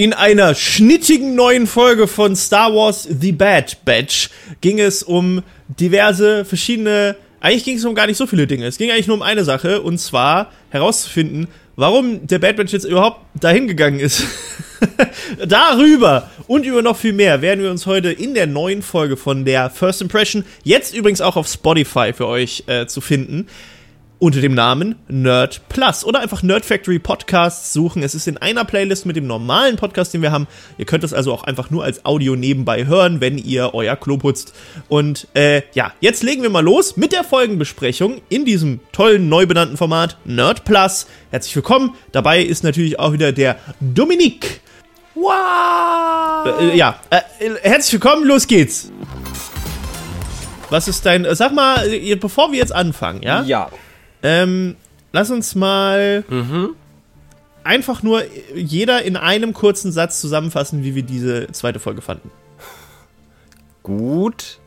In einer schnittigen neuen Folge von Star Wars The Bad Batch ging es um diverse verschiedene, eigentlich ging es um gar nicht so viele Dinge. Es ging eigentlich nur um eine Sache und zwar herauszufinden, warum der Bad Batch jetzt überhaupt dahin gegangen ist. Darüber und über noch viel mehr werden wir uns heute in der neuen Folge von der First Impression, jetzt übrigens auch auf Spotify für euch äh, zu finden, unter dem Namen Nerd Plus oder einfach Nerd Factory Podcasts suchen. Es ist in einer Playlist mit dem normalen Podcast, den wir haben. Ihr könnt es also auch einfach nur als Audio nebenbei hören, wenn ihr euer Klo putzt. Und äh, ja, jetzt legen wir mal los mit der Folgenbesprechung in diesem tollen neu benannten Format Nerd Plus. Herzlich willkommen. Dabei ist natürlich auch wieder der Dominik. Wow! Äh, ja, äh, herzlich willkommen, los geht's. Was ist dein, sag mal, bevor wir jetzt anfangen, ja? Ja. Ähm, lass uns mal mhm. einfach nur jeder in einem kurzen Satz zusammenfassen, wie wir diese zweite Folge fanden. Gut.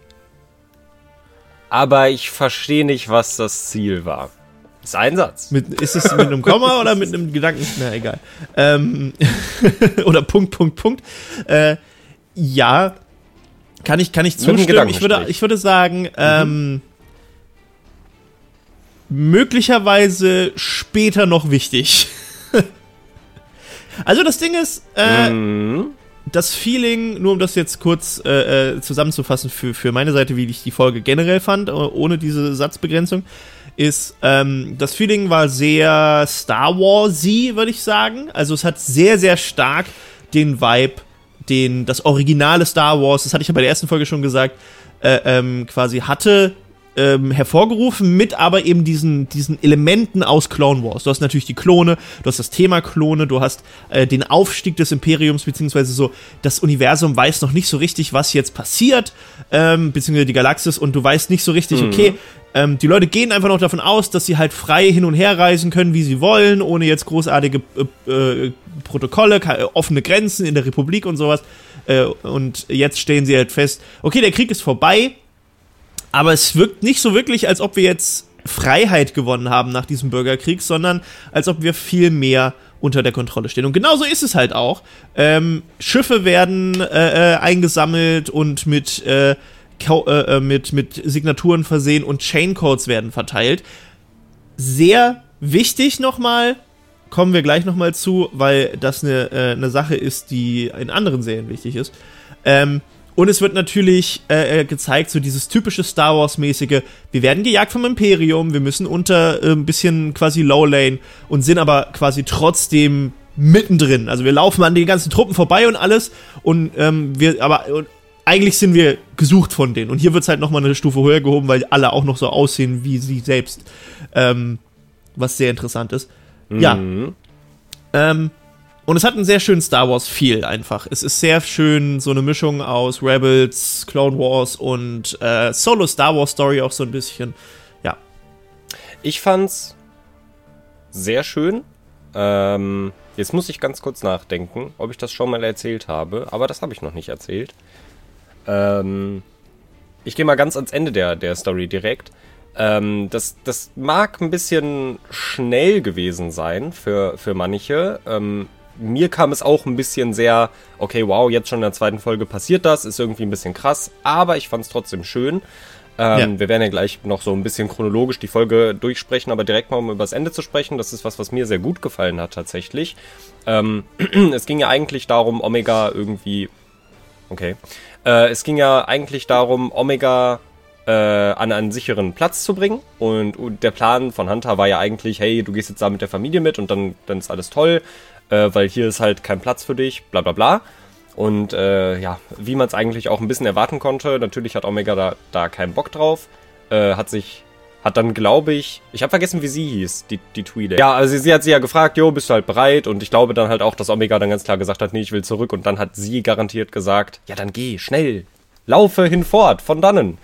Aber ich verstehe nicht, was das Ziel war. Ist ein Satz. Mit, ist es mit einem Komma oder mit einem Gedanken? Na, egal. Ähm, oder Punkt, Punkt, Punkt. Äh, ja, kann ich, kann ich zustimmen. Ich würde, ich würde sagen, mhm. ähm, möglicherweise später noch wichtig. also das Ding ist, äh, mhm. das Feeling, nur um das jetzt kurz äh, äh, zusammenzufassen für, für meine Seite, wie ich die Folge generell fand, äh, ohne diese Satzbegrenzung, ist, ähm, das Feeling war sehr Star Warsy, würde ich sagen. Also es hat sehr, sehr stark den Vibe, den das originale Star Wars, das hatte ich ja bei der ersten Folge schon gesagt, äh, ähm, quasi hatte ähm, hervorgerufen, mit aber eben diesen, diesen Elementen aus Clone Wars. Du hast natürlich die Klone, du hast das Thema Klone, du hast äh, den Aufstieg des Imperiums, beziehungsweise so, das Universum weiß noch nicht so richtig, was jetzt passiert, ähm, beziehungsweise die Galaxis, und du weißt nicht so richtig, mhm. okay, ähm, die Leute gehen einfach noch davon aus, dass sie halt frei hin und her reisen können, wie sie wollen, ohne jetzt großartige äh, äh, Protokolle, offene Grenzen in der Republik und sowas. Äh, und jetzt stellen sie halt fest, okay, der Krieg ist vorbei, aber es wirkt nicht so wirklich, als ob wir jetzt Freiheit gewonnen haben nach diesem Bürgerkrieg, sondern als ob wir viel mehr unter der Kontrolle stehen. Und genauso ist es halt auch. Ähm, Schiffe werden äh, äh, eingesammelt und mit, äh, äh, äh, mit, mit Signaturen versehen und Chaincodes werden verteilt. Sehr wichtig nochmal, kommen wir gleich nochmal zu, weil das eine, äh, eine Sache ist, die in anderen Serien wichtig ist. Ähm, und es wird natürlich äh, äh, gezeigt, so dieses typische Star Wars-mäßige, wir werden gejagt vom Imperium, wir müssen unter äh, ein bisschen quasi Low Lane und sind aber quasi trotzdem mittendrin. Also wir laufen an den ganzen Truppen vorbei und alles und ähm, wir, aber und eigentlich sind wir gesucht von denen. Und hier wird es halt nochmal eine Stufe höher gehoben, weil alle auch noch so aussehen wie sie selbst. Ähm, was sehr interessant ist. Mhm. Ja. Ähm, und es hat einen sehr schönen Star Wars Feel einfach. Es ist sehr schön so eine Mischung aus Rebels, Clone Wars und äh, Solo Star Wars Story auch so ein bisschen. Ja. Ich fand's sehr schön. Ähm, jetzt muss ich ganz kurz nachdenken, ob ich das schon mal erzählt habe, aber das habe ich noch nicht erzählt. Ähm, ich gehe mal ganz ans Ende der, der Story direkt. Ähm, das, das mag ein bisschen schnell gewesen sein für, für manche. Ähm, mir kam es auch ein bisschen sehr, okay, wow, jetzt schon in der zweiten Folge passiert das, ist irgendwie ein bisschen krass, aber ich fand es trotzdem schön. Ähm, ja. Wir werden ja gleich noch so ein bisschen chronologisch die Folge durchsprechen, aber direkt mal um über das Ende zu sprechen, das ist was, was mir sehr gut gefallen hat tatsächlich. Ähm, es ging ja eigentlich darum, Omega irgendwie. Okay. Äh, es ging ja eigentlich darum, Omega äh, an einen sicheren Platz zu bringen. Und, und, der Plan von Hunter war ja eigentlich, hey, du gehst jetzt da mit der Familie mit und dann, dann ist alles toll äh, weil hier ist halt kein Platz für dich, bla bla bla. Und äh, ja, wie man es eigentlich auch ein bisschen erwarten konnte, natürlich hat Omega da, da keinen Bock drauf. Äh, hat sich, hat dann, glaube ich, ich habe vergessen, wie sie hieß, die, die Tweede. Ja, also sie hat sie ja gefragt, jo, bist du halt bereit? Und ich glaube dann halt auch, dass Omega dann ganz klar gesagt hat, nee, ich will zurück. Und dann hat sie garantiert gesagt, ja, dann geh, schnell, laufe hinfort, von dannen.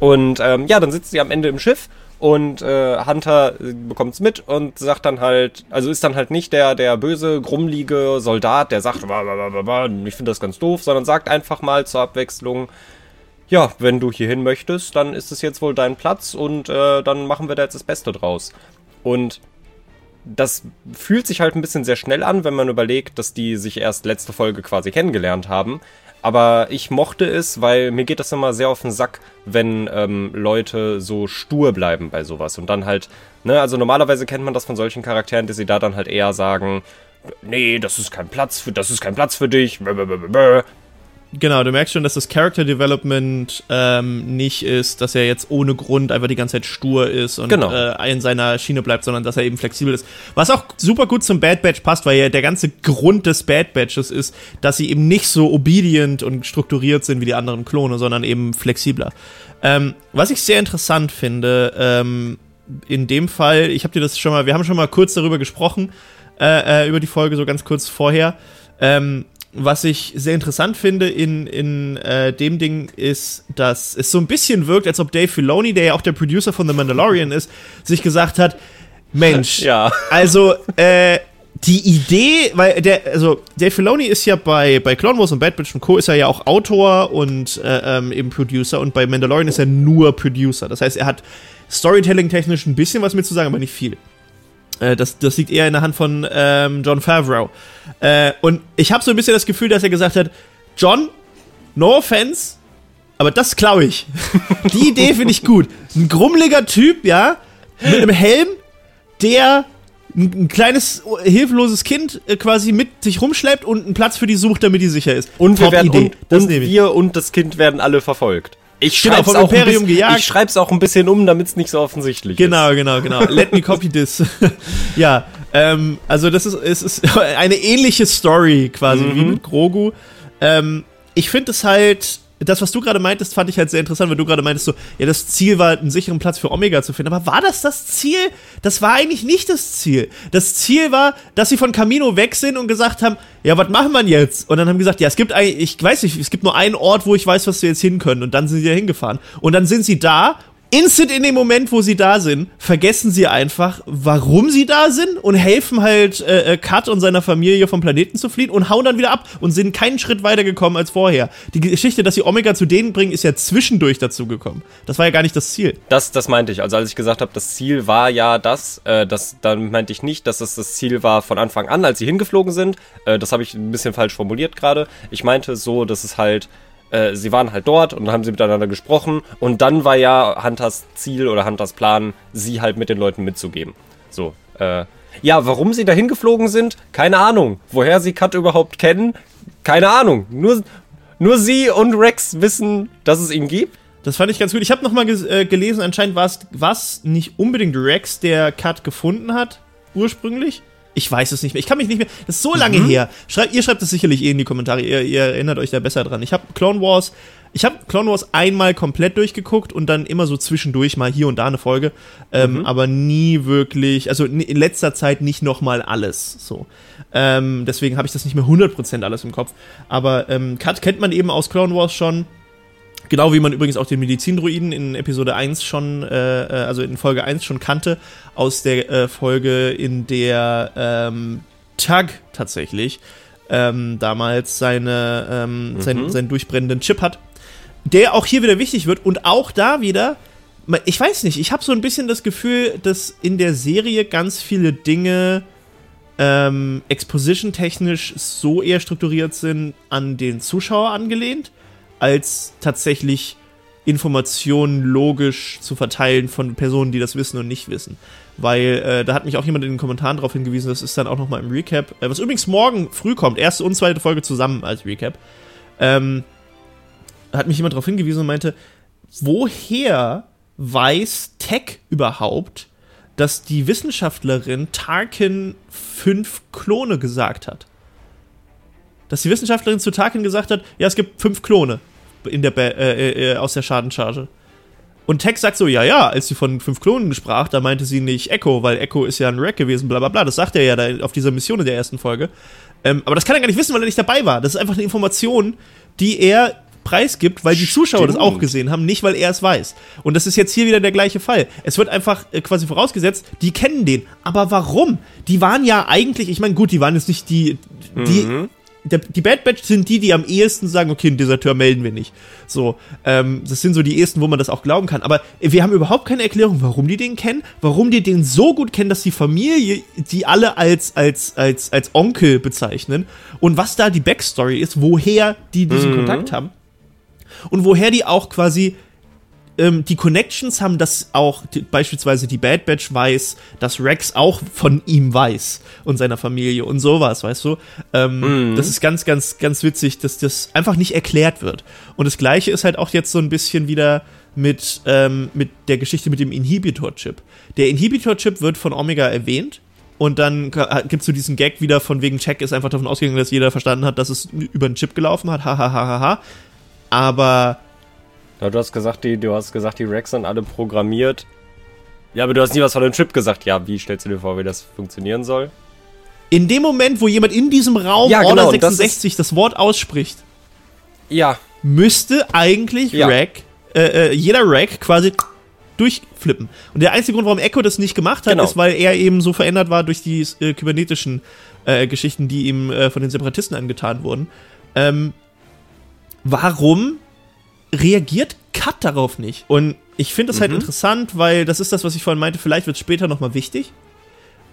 Und ähm, ja, dann sitzt sie am Ende im Schiff und äh, Hunter bekommt es mit und sagt dann halt, also ist dann halt nicht der, der böse, grummlige Soldat, der sagt, ich finde das ganz doof, sondern sagt einfach mal zur Abwechslung, ja, wenn du hierhin möchtest, dann ist es jetzt wohl dein Platz und äh, dann machen wir da jetzt das Beste draus. Und das fühlt sich halt ein bisschen sehr schnell an, wenn man überlegt, dass die sich erst letzte Folge quasi kennengelernt haben. Aber ich mochte es, weil mir geht das immer sehr auf den Sack, wenn ähm, Leute so stur bleiben bei sowas. Und dann halt, ne, also normalerweise kennt man das von solchen Charakteren, dass sie da dann halt eher sagen, nee, das ist kein Platz für, das ist kein Platz für dich. Genau, du merkst schon, dass das Character Development ähm, nicht ist, dass er jetzt ohne Grund einfach die ganze Zeit stur ist und Genau. äh, in seiner Schiene bleibt, sondern dass er eben flexibel ist. Was auch super gut zum Bad Batch passt, weil ja der ganze Grund des Bad Batches ist, dass sie eben nicht so obedient und strukturiert sind wie die anderen Klone, sondern eben flexibler. Ähm, was ich sehr interessant finde, ähm, in dem Fall, ich habe dir das schon mal, wir haben schon mal kurz darüber gesprochen, äh, äh, über die Folge, so ganz kurz vorher. Ähm, was ich sehr interessant finde in, in äh, dem Ding ist, dass es so ein bisschen wirkt, als ob Dave Filoni, der ja auch der Producer von The Mandalorian ist, sich gesagt hat, Mensch, Ja. also äh, die Idee, weil der, also Dave Filoni ist ja bei, bei Clone Wars und Bad Batch und Co. ist er ja auch Autor und äh, ähm, eben Producer und bei Mandalorian ist er nur Producer. Das heißt, er hat Storytelling-technisch ein bisschen was mit zu sagen, aber nicht viel. Äh, das, das liegt eher in der Hand von ähm, John Favreau. Äh, und ich habe so ein bisschen das Gefühl, dass er gesagt hat, John, no offense, aber das klaue ich. Die Idee finde ich gut. Ein grummeliger Typ, ja, mit einem Helm, der ein, ein kleines, hilfloses Kind äh, quasi mit sich rumschleppt und einen Platz für die sucht, damit die sicher ist. Und wir Top werden Idee. und, und wir und das Kind werden alle verfolgt. Ich Genau, schreib's vom auch ein Imperium bisschen, gejagt. Ich schreib's auch ein bisschen um, damit es nicht so offensichtlich Genau, genau, genau. Let me copy this. ja, ähm, also das ist, es ist eine ähnliche Story quasi wie mit Grogu. Ähm, ich finde es halt, das, was du gerade meintest, fand ich halt sehr interessant, weil du gerade meintest so, ja, das Ziel war, einen sicheren Platz für Omega zu finden. Aber war das das Ziel? Das war eigentlich nicht das Ziel. Das Ziel war, dass sie von Camino weg sind und gesagt haben, ja, was machen wir jetzt? Und dann haben gesagt, ja, es gibt eigentlich, ich weiß nicht, es gibt nur einen Ort, wo ich weiß, was wir jetzt hin können. Und dann sind sie da hingefahren. Und dann sind sie da instant in dem Moment, wo sie da sind, vergessen sie einfach, warum sie da sind und helfen halt äh, äh, Kat und seiner Familie vom Planeten zu fliehen und hauen dann wieder ab und sind keinen Schritt weiter gekommen als vorher. Die Geschichte, dass sie Omega zu denen bringen, ist ja zwischendurch dazu gekommen. Das war ja gar nicht das Ziel. Das, das meinte ich. Also als ich gesagt habe, das Ziel war ja das, äh, das, dann meinte ich nicht, dass es das Ziel war von Anfang an, als sie hingeflogen sind. Äh, das habe ich ein bisschen falsch formuliert gerade. Ich meinte so, dass es halt, äh, sie waren halt dort und haben sie miteinander gesprochen und dann war ja Hunters Ziel oder Hunters Plan, sie halt mit den Leuten mitzugeben. So, äh, ja, warum sie da hingeflogen sind? Keine Ahnung. Woher sie Kat überhaupt kennen? Keine Ahnung. Nur, nur sie und Rex wissen, dass es ihn gibt. Das fand ich ganz gut. Ich habe nochmal äh, gelesen, anscheinend war es nicht unbedingt Rex, der Cut gefunden hat, ursprünglich. Ich weiß es nicht mehr. Ich kann mich nicht mehr. Das ist so lange her. Schreibt, ihr schreibt es sicherlich eh in die Kommentare. Ihr, ihr erinnert euch da besser dran. Ich habe Clone Wars. Ich habe Clone Wars einmal komplett durchgeguckt und dann immer so zwischendurch mal hier und da eine Folge, ähm, aber nie wirklich, also in letzter Zeit nicht nochmal alles. So, ähm, deswegen habe ich das nicht mehr 100% alles im Kopf. Aber ähm, Cut kennt man eben aus Clone Wars schon. Genau wie man übrigens auch den Medizindruiden in Episode 1 schon, äh, äh, also in Folge 1 schon kannte, aus der äh, Folge, in der ähm, Tug tatsächlich ähm, damals seine, ähm, seinen, seinen durchbrennenden Chip hat, der auch hier wieder wichtig wird und auch da wieder, ich weiß nicht, ich habe so ein bisschen das Gefühl, dass in der Serie ganz viele Dinge ähm, exposition-technisch so eher strukturiert sind an den Zuschauer angelehnt, als tatsächlich Informationen logisch zu verteilen von Personen, die das wissen und nicht wissen. Weil äh, da hat mich auch jemand in den Kommentaren darauf hingewiesen, das ist dann auch nochmal im Recap, äh, was übrigens morgen früh kommt, erste und zweite Folge zusammen als Recap. Ähm, hat mich jemand darauf hingewiesen und meinte, woher weiß Tech überhaupt, dass die Wissenschaftlerin Tarkin fünf Klone gesagt hat? Dass die Wissenschaftlerin zu Tarkin gesagt hat, ja, es gibt fünf Klone in der Ba- äh, äh, aus der Schadenscharge. Und Tech sagt so, ja, ja, als sie von fünf Klonen sprach, da meinte sie nicht Echo, weil Echo ist ja ein Wreck gewesen, bla bla bla. Das sagt er ja da auf dieser Mission in der ersten Folge. Ähm, aber das kann er gar nicht wissen, weil er nicht dabei war. Das ist einfach eine Information, die er preisgibt, weil die Zuschauer das auch Stimmt. gesehen haben, nicht weil er es weiß. Und das ist jetzt hier wieder der gleiche Fall. Es wird einfach äh, quasi vorausgesetzt, die kennen den. Aber warum? Die waren ja eigentlich, ich meine, gut, die waren jetzt nicht die, die der, die Bad Batch sind die, die am ehesten sagen, okay, einen Deserteur melden wir nicht. So, ähm, das sind so die ehesten, wo man das auch glauben kann. Aber wir haben überhaupt keine Erklärung, warum die den kennen, warum die den so gut kennen, dass die Familie die alle als, als, als, als Onkel bezeichnen und was da die Backstory ist, woher die diesen mhm. Kontakt haben. Und woher die auch quasi ähm, die Connections haben, dass auch die, beispielsweise die Bad Batch weiß, dass Rex auch von ihm weiß und seiner Familie und sowas, weißt du? Ähm, mhm. Das ist ganz, ganz, ganz witzig, dass das einfach nicht erklärt wird. Und das Gleiche ist halt auch jetzt so ein bisschen wieder mit, ähm, mit der Geschichte mit dem Inhibitor-Chip. Der Inhibitor-Chip wird von Omega erwähnt. Und dann gibt es so diesen Gag wieder von wegen Check ist einfach davon ausgegangen, dass jeder verstanden hat, dass es über einen Chip gelaufen hat. Hahaha. Ha, ha, ha, Aber ja, du hast gesagt, die, du hast gesagt, die Racks sind alle programmiert. Ja, aber du hast nie was von dem Chip gesagt. Ja, wie stellst du dir vor, wie das funktionieren soll? In dem Moment, wo jemand in diesem Raum ja, genau, Order 66 das, das, Wort ausspricht, ja. müsste eigentlich ja. Rack, äh, äh, jeder Rack quasi durchflippen. Und der einzige Grund, warum Echo das nicht gemacht hat, genau. ist, weil er eben so verändert war durch die äh, kybernetischen äh, Geschichten, die ihm äh, von den Separatisten angetan wurden. Ähm, warum reagiert Cut darauf nicht. Und ich finde das halt mhm. halt interessant, weil das ist das, was ich vorhin meinte, vielleicht wird es später nochmal wichtig.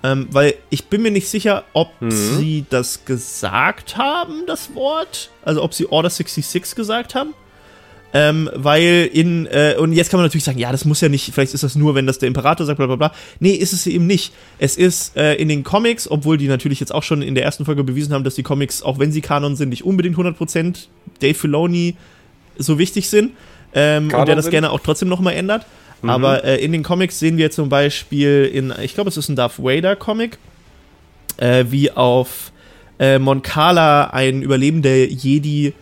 Ähm, weil ich bin mir nicht sicher, ob mhm. sie das gesagt haben, das Wort. Also ob sie Order 66 gesagt haben. Ähm, weil in, äh, und jetzt kann man natürlich sagen, ja, das muss ja nicht, vielleicht ist das nur, wenn das der Imperator sagt, bla bla bla. Nee, ist es eben nicht. Es ist äh, in den Comics, obwohl die natürlich jetzt auch schon in der ersten Folge bewiesen haben, dass die Comics, auch wenn sie Kanon sind, nicht unbedingt 100% Dave Filoni so wichtig sind ähm, und der das gerne auch trotzdem nochmal ändert. Mhm. Aber äh, in den Comics sehen wir zum Beispiel in, ich glaube, es ist ein Darth Vader Comic, äh, wie auf äh, Moncala ein überlebender Jedi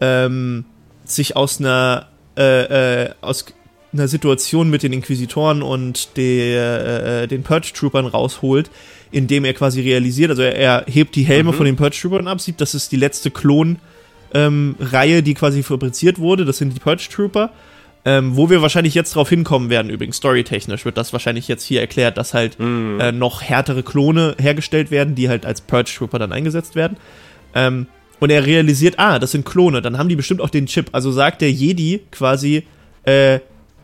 ähm, sich aus einer äh, äh, aus einer Situation mit den Inquisitoren und der, äh, den Purge Troopern rausholt, indem er quasi realisiert, also er, er hebt die Helme mhm. von den Purge Troopern ab, sieht, das ist die letzte Klon- ähm, Reihe, die quasi fabriziert wurde. Das sind die Purge Trooper. Ähm, wo wir wahrscheinlich jetzt drauf hinkommen werden, übrigens, storytechnisch wird das wahrscheinlich jetzt hier erklärt, dass halt mm. äh, noch härtere Klone hergestellt werden, die halt als Purge Trooper dann eingesetzt werden. Ähm, und er realisiert, ah, das sind Klone, dann haben die bestimmt auch den Chip. Also sagt der Jedi quasi, äh,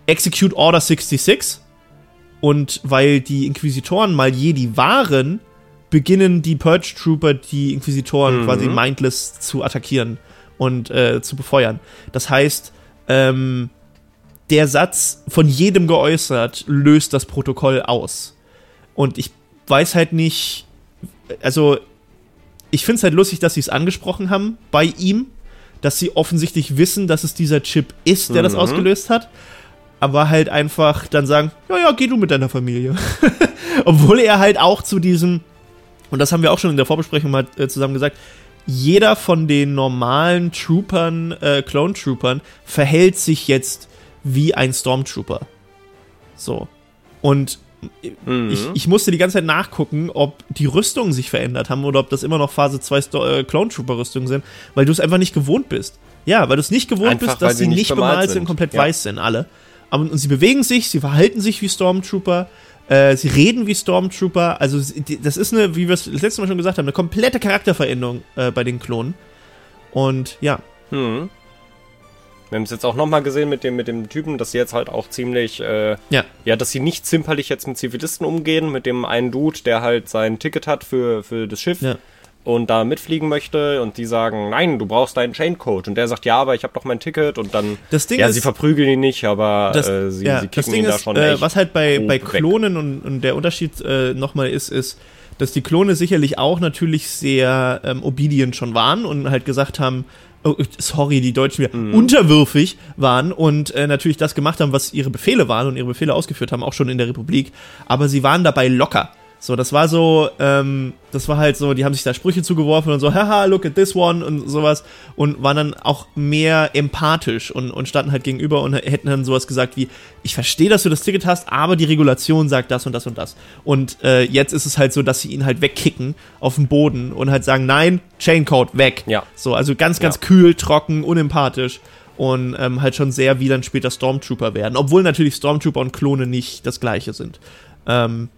Execute Order 66. Und weil die Inquisitoren mal Jedi waren, beginnen die Purge Trooper die Inquisitoren mhm. quasi mindless zu attackieren und äh, zu befeuern. Das heißt, ähm, der Satz von jedem geäußert löst das Protokoll aus. Und ich weiß halt nicht, also ich finde es halt lustig, dass sie es angesprochen haben bei ihm, dass sie offensichtlich wissen, dass es dieser Chip ist, der mhm. das ausgelöst hat. Aber halt einfach dann sagen, ja, ja, geh du mit deiner Familie. Obwohl er halt auch zu diesem, und das haben wir auch schon in der Vorbesprechung mal äh, zusammen gesagt, jeder von den normalen Troopern, äh, Clone Troopern, verhält sich jetzt wie ein Stormtrooper. So. Und mhm. ich, ich, musste die ganze Zeit nachgucken, ob die Rüstungen sich verändert haben oder ob das immer noch Phase 2 äh, Clone Trooper Rüstungen sind, weil du es einfach nicht gewohnt bist. Ja, weil du es nicht gewohnt einfach, bist, dass sie nicht bemalt sind, komplett ja. weiß sind, alle. Aber, und sie bewegen sich, sie verhalten sich wie Stormtrooper, äh, sie reden wie Stormtrooper. Also, das ist eine, wie wir es das letzte Mal schon gesagt haben, eine komplette Charakterveränderung äh, bei den Klonen. Und ja. Hm. Wir haben es jetzt auch nochmal gesehen mit dem, mit dem Typen, dass sie jetzt halt auch ziemlich, äh, ja. ja, dass sie nicht zimperlich jetzt mit Zivilisten umgehen, mit dem einen Dude, der halt sein Ticket hat für, für das Schiff. Ja und da mitfliegen möchte und die sagen, nein, du brauchst deinen Chaincode und der sagt, ja, aber ich habe doch mein Ticket und dann, das Ding ja, ist, sie verprügeln ihn nicht, aber das, äh, sie, ja, sie kicken ihn ist, da schon äh, Was halt bei, bei Klonen und, und, der Unterschied äh, nochmal ist, ist, dass die Klone sicherlich auch natürlich sehr ähm, obedient schon waren und halt gesagt haben, oh, sorry, die Deutschen wieder mhm. unterwürfig waren und äh, natürlich das gemacht haben, was ihre Befehle waren und ihre Befehle ausgeführt haben, auch schon in der Republik, aber sie waren dabei locker. So, das war so, ähm, das war halt so, die haben sich da Sprüche zugeworfen und so, haha, look at this one und sowas und waren dann auch mehr empathisch und, und standen halt gegenüber und hätten dann sowas gesagt wie, ich verstehe, dass du das Ticket hast, aber die Regulation sagt das und das und das. Und äh, jetzt ist es halt so, dass sie ihn halt wegkicken auf den Boden und halt sagen, nein, Chaincode, weg. Ja. So, also ganz, ganz ja. kühl, trocken, unempathisch und ähm, halt schon sehr wie dann später Stormtrooper werden. Obwohl natürlich Stormtrooper und Klone nicht das gleiche sind. Ähm,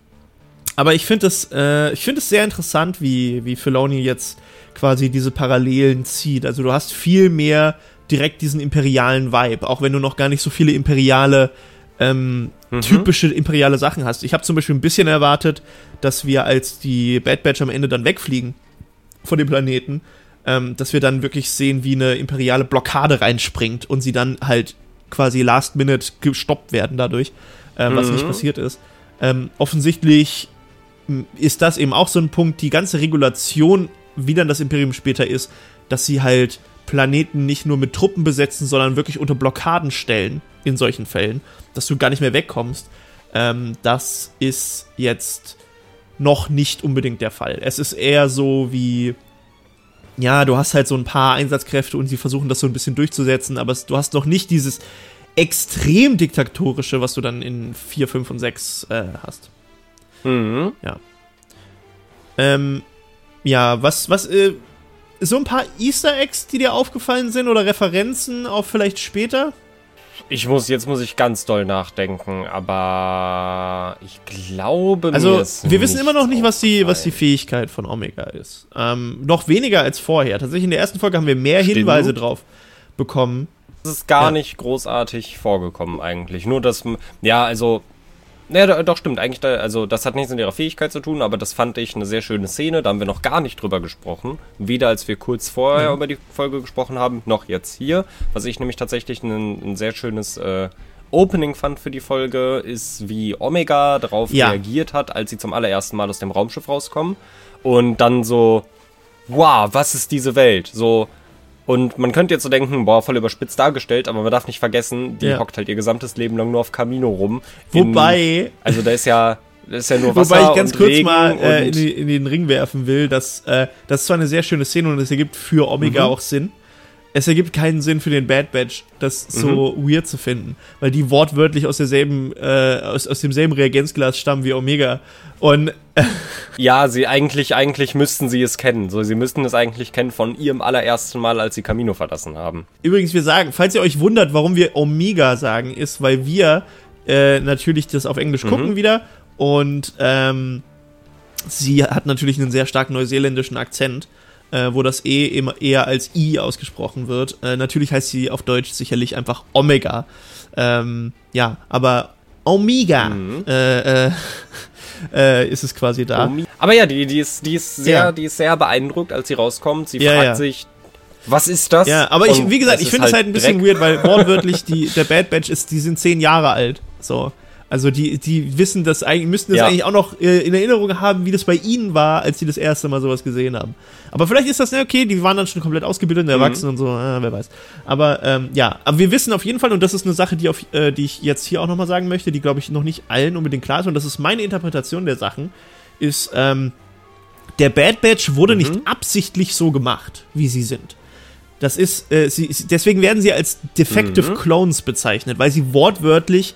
aber ich finde es äh, find sehr interessant, wie, wie Filoni jetzt quasi diese Parallelen zieht. Also du hast viel mehr direkt diesen imperialen Vibe, auch wenn du noch gar nicht so viele imperiale ähm, mhm. typische imperiale Sachen hast. Ich habe zum Beispiel ein bisschen erwartet, dass wir als die Bad Batch am Ende dann wegfliegen von dem Planeten, ähm, dass wir dann wirklich sehen, wie eine imperiale Blockade reinspringt und sie dann halt quasi last minute gestoppt werden dadurch, äh, was mhm. nicht passiert ist. Ähm, offensichtlich ist das eben auch so ein Punkt, die ganze Regulation, wie dann das Imperium später ist, dass sie halt Planeten nicht nur mit Truppen besetzen, sondern wirklich unter Blockaden stellen in solchen Fällen, dass du gar nicht mehr wegkommst. Ähm, das ist jetzt noch nicht unbedingt der Fall. Es ist eher so wie, ja, du hast halt so ein paar Einsatzkräfte und sie versuchen das so ein bisschen durchzusetzen, aber du hast noch nicht dieses extrem diktatorische, was du dann in 4, 5 und 6 äh, hast. Mhm. Ja. Ähm, ja, was, was, äh, so ein paar Easter Eggs, die dir aufgefallen sind oder Referenzen auf vielleicht später? Ich muss, jetzt muss ich ganz doll nachdenken, aber ich glaube Also, wir wissen immer noch nicht, was die, was die Fähigkeit von Omega ist. Ähm, noch weniger als vorher. Tatsächlich in der ersten Folge haben wir mehr Stimmt. Hinweise drauf bekommen. Das ist gar ja. nicht großartig vorgekommen eigentlich. Nur, dass, ja, also naja, doch, stimmt. Eigentlich, da, also das hat nichts mit ihrer Fähigkeit zu tun, aber das fand ich eine sehr schöne Szene. Da haben wir noch gar nicht drüber gesprochen. Weder als wir kurz vorher mhm. über die Folge gesprochen haben, noch jetzt hier. Was ich nämlich tatsächlich ein, ein sehr schönes äh, Opening fand für die Folge, ist, wie Omega darauf ja. reagiert hat, als sie zum allerersten Mal aus dem Raumschiff rauskommen. Und dann so, wow, was ist diese Welt? So, und man könnte jetzt so denken, boah, voll überspitzt dargestellt, aber man darf nicht vergessen, die ja. hockt halt ihr gesamtes Leben lang nur auf Camino rum. Wobei. In, also da ist ja. Das ist ja nur Wasser Wobei ich ganz kurz Regen mal äh, in, die, in, den Ring werfen will, dass äh, das ist zwar eine sehr schöne Szene und es ergibt für Omega mhm. auch Sinn, es ergibt keinen Sinn für den Bad Batch, das so mhm. weird zu finden, weil die wortwörtlich aus derselben, äh, aus, aus demselben Reagenzglas stammen wie Omega. Und äh ja, sie eigentlich, eigentlich müssten sie es kennen. So, sie müssten es eigentlich kennen von ihrem allerersten Mal, als sie Camino verlassen haben. Übrigens, wir sagen, falls ihr euch wundert, warum wir Omega sagen, ist, weil wir äh, natürlich das auf Englisch mhm. gucken wieder und ähm, sie hat natürlich einen sehr stark neuseeländischen Akzent äh, wo das E immer eher als I ausgesprochen wird. Äh, natürlich heißt sie auf Deutsch sicherlich einfach Omega. Ähm, ja, aber Omega mhm. äh, äh, äh ist es quasi da. Aber ja, die, die, ist, die, ist sehr, ja. die ist sehr beeindruckt, als sie rauskommt. Sie ja, fragt ja. sich, was ist das? Ja, aber ich, wie gesagt, ich finde es halt, halt ein bisschen weird, weil wortwörtlich die, der Bad Batch ist, die sind zehn Jahre alt. So. Also die, die wissen das eigentlich, müssten das ja. eigentlich auch noch äh, in Erinnerung haben, wie das bei ihnen war, als sie das erste Mal sowas gesehen haben. Aber vielleicht ist das, ne, okay, die waren dann schon komplett ausgebildet und erwachsen mhm. und so, äh, wer weiß. Aber ähm, ja, aber wir wissen auf jeden Fall, und das ist eine Sache, die, auf, äh, die ich jetzt hier auch nochmal sagen möchte, die, glaube ich, noch nicht allen unbedingt klar ist, und das ist meine Interpretation der Sachen, ist, ähm, der Bad Batch wurde mhm. nicht absichtlich so gemacht, wie sie sind. Das ist, äh, sie, deswegen werden sie als Defective mhm. Clones bezeichnet, weil sie wortwörtlich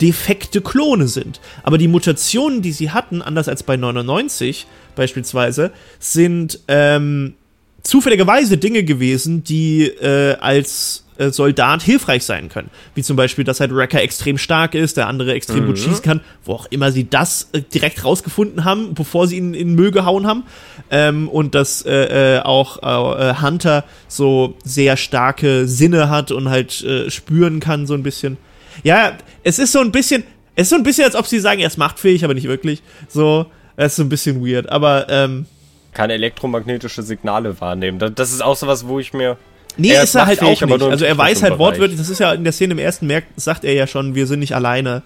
defekte Klone sind. Aber die Mutationen, die sie hatten, anders als bei 99 beispielsweise, sind ähm, zufälligerweise Dinge gewesen, die äh, als äh, Soldat hilfreich sein können. Wie zum Beispiel, dass halt Wrecker extrem stark ist, der andere extrem mhm. gut schießen kann, wo auch immer sie das äh, direkt rausgefunden haben, bevor sie ihn in den Müll gehauen haben. Ähm, und dass äh, äh auch äh, Hunter so sehr starke Sinne hat und halt äh, spüren kann, so ein bisschen. Ja, es ist so ein bisschen, es ist so ein bisschen, als ob sie sagen, er ist machtfähig, aber nicht wirklich. So, es ist so ein bisschen weird. Aber, ähm. Kann elektromagnetische Signale wahrnehmen. Das ist auch so was, wo ich mir. Nee, er ist er halt auch nicht. Also er weiß halt wortwörtlich, das ist ja in der Szene im ersten Merk, sagt er ja schon, wir sind nicht alleine.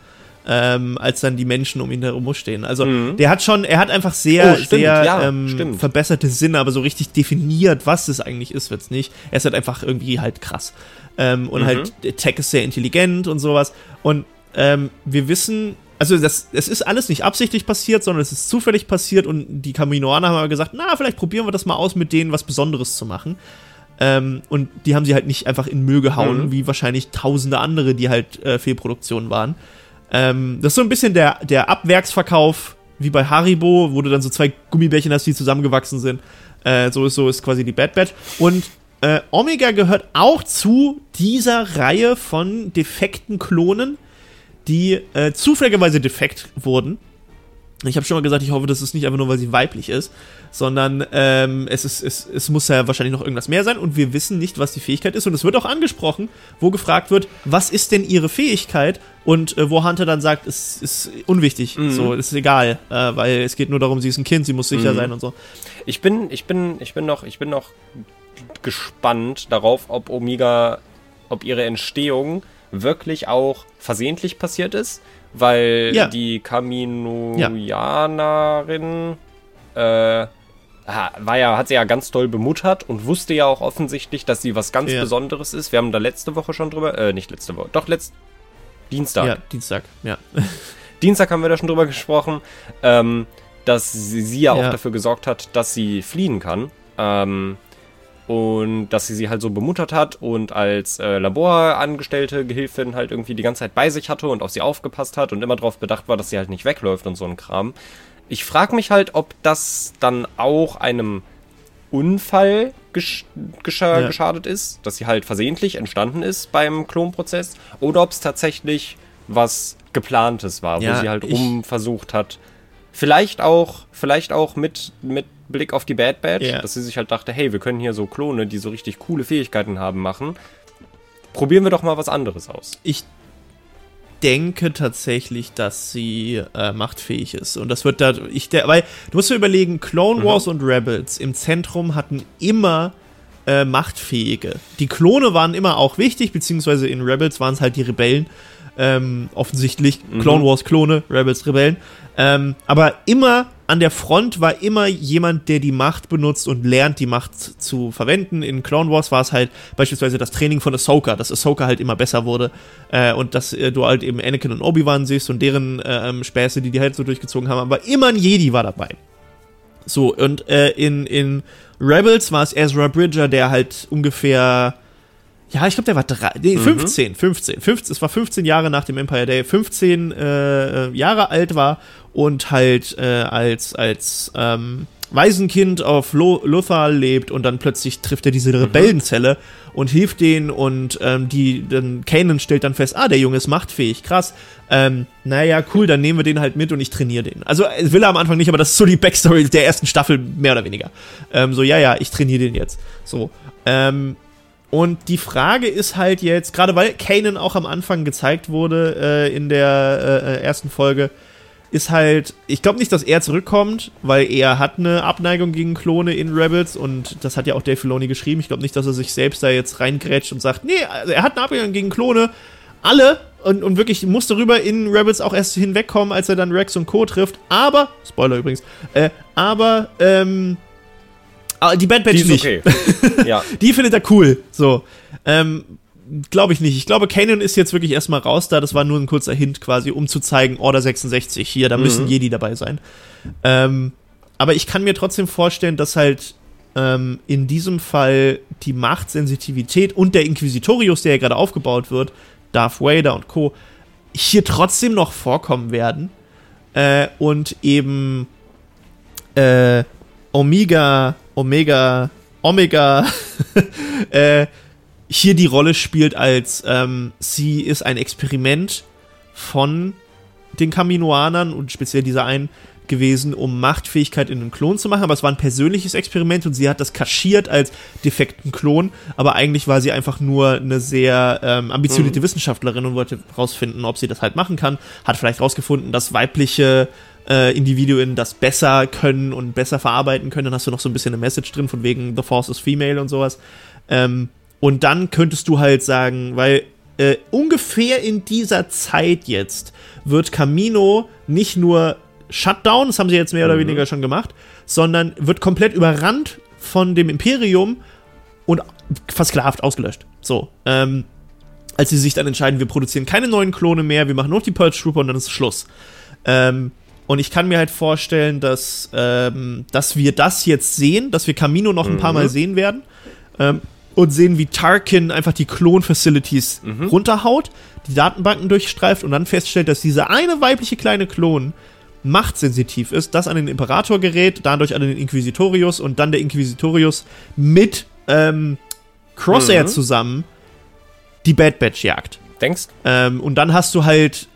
Ähm, als dann die Menschen um ihn herum stehen. Also mhm. der hat schon, er hat einfach sehr, oh, stimmt, sehr ja, ähm, verbesserte Sinne, aber so richtig definiert, was es eigentlich ist, wird's nicht. Er ist halt einfach irgendwie halt krass. Ähm, und halt, mhm. halt, Tech ist sehr intelligent und sowas. Und ähm, wir wissen, also das, es ist alles nicht absichtlich passiert, sondern es ist zufällig passiert und die Kaminoaner haben aber gesagt, na, vielleicht probieren wir das mal aus, mit denen was Besonderes zu machen. Ähm, und die haben sie halt nicht einfach in Müll gehauen, mhm. wie wahrscheinlich tausende andere, die halt äh, Fehlproduktionen waren. Ähm, das ist so ein bisschen der, der Abwerksverkauf, wie bei Haribo, wo du dann so zwei Gummibärchen hast, die zusammengewachsen sind. Äh, so ist so ist quasi die Bad Batch. Und äh, Omega gehört auch zu dieser Reihe von defekten Klonen, die äh, zufälligerweise defekt wurden. Ich habe schon mal gesagt, ich hoffe, das ist nicht einfach nur, weil sie weiblich ist, sondern ähm, es, ist, es, es muss ja wahrscheinlich noch irgendwas mehr sein und wir wissen nicht, was die Fähigkeit ist. Und es wird auch angesprochen, wo gefragt wird, was ist denn ihre Fähigkeit? Und äh, wo Hunter dann sagt, es ist unwichtig, mhm. so, ist egal, äh, weil es geht nur darum, sie ist ein Kind, sie muss sicher mhm. sein und so. Ich bin, ich bin, ich bin noch, ich bin noch gespannt darauf, ob Omega, ob ihre Entstehung wirklich auch versehentlich passiert ist weil ja. die Kaminoianerin ja. äh, war ja, hat sie ja ganz toll bemuttert und wusste ja auch offensichtlich, dass sie was ganz ja. Besonderes ist. Wir haben da letzte Woche schon drüber, äh, nicht letzte Woche, doch letzt Dienstag. Ja, Dienstag, ja. Dienstag haben wir da schon drüber gesprochen, ähm, dass sie, sie ja, ja, auch dafür gesorgt hat, dass sie fliehen kann. Ähm, und dass sie sie halt so bemuttert hat und als äh, Laborangestellte, Gehilfin halt irgendwie die ganze Zeit bei sich hatte und auf sie aufgepasst hat und immer darauf bedacht war, dass sie halt nicht wegläuft und so ein Kram. Ich frage mich halt, ob das dann auch einem Unfall gesch gesch ja. geschadet ist, dass sie halt versehentlich entstanden ist beim Klonprozess oder ob es tatsächlich was geplantes war, ja, wo sie halt um versucht hat. Vielleicht auch, vielleicht auch mit, mit Blick auf die Bad Batch, yeah. dass sie sich halt dachte, hey, wir können hier so Klone, die so richtig coole Fähigkeiten haben, machen. Probieren wir doch mal was anderes aus. Ich denke tatsächlich, dass sie äh, machtfähig ist. Und das wird da, ich, der, weil du musst dir überlegen, Clone mhm. Wars mhm. und Rebels im Zentrum hatten immer äh, Machtfähige. Die Klone waren immer auch wichtig, beziehungsweise in Rebels waren es halt die Rebellen. Ähm, offensichtlich mhm. Clone Wars Klone, Rebels Rebellen. Ähm, aber immer an der Front war immer jemand, der die Macht benutzt und lernt, die Macht zu verwenden. In Clone Wars war es halt beispielsweise das Training von Ahsoka, dass Ahsoka halt immer besser wurde äh, und dass äh, du halt eben Anakin und Obi-Wan siehst und deren äh, ähm, Späße, die die halt so durchgezogen haben. Aber immer ein Jedi war dabei. So, und äh, in, in Rebels war es Ezra Bridger, der halt ungefähr ja, ich glaube, der war drei, nee, 15, mhm. 15, 15, es war 15 Jahre nach dem Empire Day, 15 äh, äh, Jahre alt war und halt äh, als, als ähm, Waisenkind auf Lo Lothal lebt und dann plötzlich trifft er diese mhm. Rebellenzelle mhm. und hilft denen und ähm, die, dann Kanan stellt dann fest, ah, der Junge ist machtfähig, krass. Ähm, naja, cool, dann nehmen wir den halt mit und ich trainiere den. Also will er am Anfang nicht, aber das ist so die Backstory der ersten Staffel, mehr oder weniger. Ähm, so, ja, ja, ich trainiere den jetzt. So. Ähm, und die Frage ist halt jetzt, gerade weil Kanan auch am Anfang gezeigt wurde äh, in der äh, ersten Folge, ist halt, ich glaube nicht, dass er zurückkommt, weil er hat eine Abneigung gegen Klone in Rebels und das hat ja auch Dave Filoni geschrieben. Ich glaube nicht, dass er sich selbst da jetzt reingrätscht und sagt, nee, also er hat eine Abneigung gegen Klone, alle und, und wirklich musste rüber in Rebels auch erst hinwegkommen, als er dann Rex und Co. trifft. Aber, Spoiler übrigens, äh, aber, ähm, Ah, die Bad Batch die nicht. Okay. ja. Die findet er cool. So. Ähm, glaube ich nicht. Ich glaube, Kanan ist jetzt wirklich erstmal raus da. Das war nur ein kurzer Hint quasi, um zu zeigen, Order 66, hier, da mhm. müssen Jedi dabei sein. Ähm, aber ich kann mir trotzdem vorstellen, dass halt ähm, in diesem Fall die Machtsensitivität und der Inquisitorius, der ja gerade aufgebaut wird, Darth Vader und Co., hier trotzdem noch vorkommen werden. Äh, und eben äh, Omega Omega, Omega äh, hier die Rolle spielt als ähm, sie ist ein Experiment von den Kaminoanern und speziell dieser einen gewesen, um Machtfähigkeit in einen Klon zu machen, aber es war ein persönliches Experiment und sie hat das kaschiert als defekten Klon, aber eigentlich war sie einfach nur eine sehr ähm, ambitionierte mhm. Wissenschaftlerin und wollte rausfinden, ob sie das halt machen kann, hat vielleicht rausgefunden, dass weibliche äh, Individuen das besser können und besser verarbeiten können, dann hast du noch so ein bisschen eine Message drin, von wegen The Force is Female und sowas. Ähm, und dann könntest du halt sagen, weil äh, ungefähr in dieser Zeit jetzt wird Camino nicht nur Shutdown, das haben sie jetzt mehr oder mhm. weniger schon gemacht, sondern wird komplett überrannt von dem Imperium und versklavt, ausgelöscht. So, ähm, als sie sich dann entscheiden, wir produzieren keine neuen Klone mehr, wir machen nur die Purge Trooper und dann ist Schluss. Ähm, und ich kann mir halt vorstellen, dass, ähm, dass wir das jetzt sehen, dass wir Camino noch ein paar Mal mhm. sehen werden. Ähm, und sehen, wie Tarkin einfach die Klon-Facilities mhm. runterhaut, die Datenbanken durchstreift und dann feststellt, dass dieser eine weibliche kleine Klon machtsensitiv ist, das an den Imperator gerät, dadurch an den Inquisitorius und dann der Inquisitorius mit ähm, Crosshair mhm. zusammen die Bad Batch jagt. Denkst? Ähm, und dann hast du halt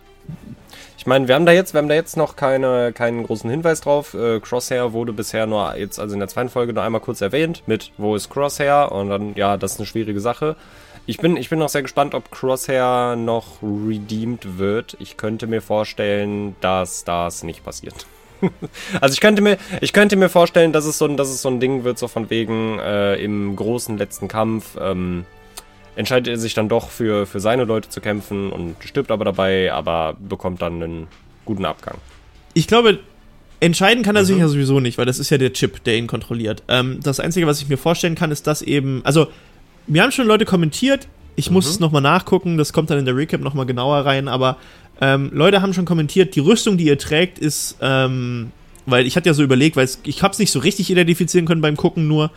Ich meine, wir haben da jetzt, wir haben da jetzt noch keine, keinen großen Hinweis drauf. Äh, Crosshair wurde bisher nur jetzt, also in der zweiten Folge nur einmal kurz erwähnt mit wo ist Crosshair und dann, ja, das ist eine schwierige Sache. Ich bin, ich bin noch sehr gespannt, ob Crosshair noch redeemed wird. Ich könnte mir vorstellen, dass das nicht passiert. also ich könnte mir, ich könnte mir vorstellen, dass es so ein, dass es so ein Ding wird, so von wegen äh, im großen letzten Kampf. Ähm, entscheidet er sich dann doch für, für seine Leute zu kämpfen und stirbt aber dabei, aber bekommt dann einen guten Abgang. Ich glaube, entscheiden kann er mhm. sich ja sowieso nicht, weil das ist ja der Chip, der ihn kontrolliert. Ähm, das Einzige, was ich mir vorstellen kann, ist, dass eben, also, mir haben schon Leute kommentiert, ich mhm. muss es nochmal nachgucken, das kommt dann in der Recap nochmal genauer rein, aber ähm, Leute haben schon kommentiert, die Rüstung, die ihr trägt, ist, ähm, weil ich hatte ja so überlegt, weil ich habe es nicht so richtig identifizieren können beim Gucken nur,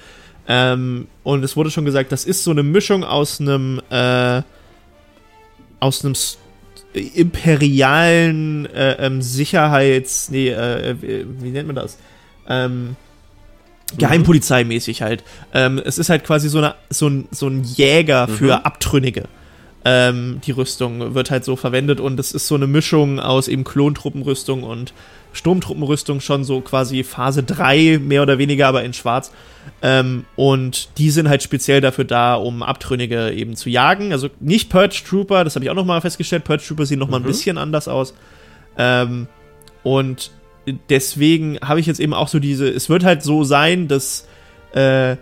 ähm, und es wurde schon gesagt, das ist so eine Mischung aus einem äh, aus einem imperialen äh, ähm, Sicherheits, nee, äh, wie nennt man das? Ähm, Geheimpolizeimäßig halt. Ähm, es ist halt quasi so, eine, so, ein, so ein Jäger für mhm. Abtrünnige. Ähm, die Rüstung wird halt so verwendet und es ist so eine Mischung aus eben Klontruppenrüstung und Sturmtruppenrüstung schon so quasi Phase 3, mehr oder weniger, aber in schwarz. Ähm, und die sind halt speziell dafür da, um Abtrünnige eben zu jagen. Also nicht Purge Trooper, das habe ich auch nochmal festgestellt. Purge Trooper sehen nochmal mhm. ein bisschen anders aus. Ähm, und deswegen habe ich jetzt eben auch so diese, es wird halt so sein, dass äh,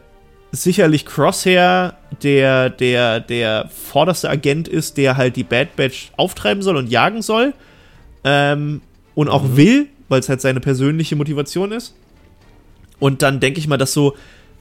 sicherlich Crosshair der, der, der vorderste Agent ist, der halt die Bad Batch auftreiben soll und jagen soll. Ähm, und auch mhm. will, weil es halt seine persönliche Motivation ist. Und dann denke ich mal, dass so,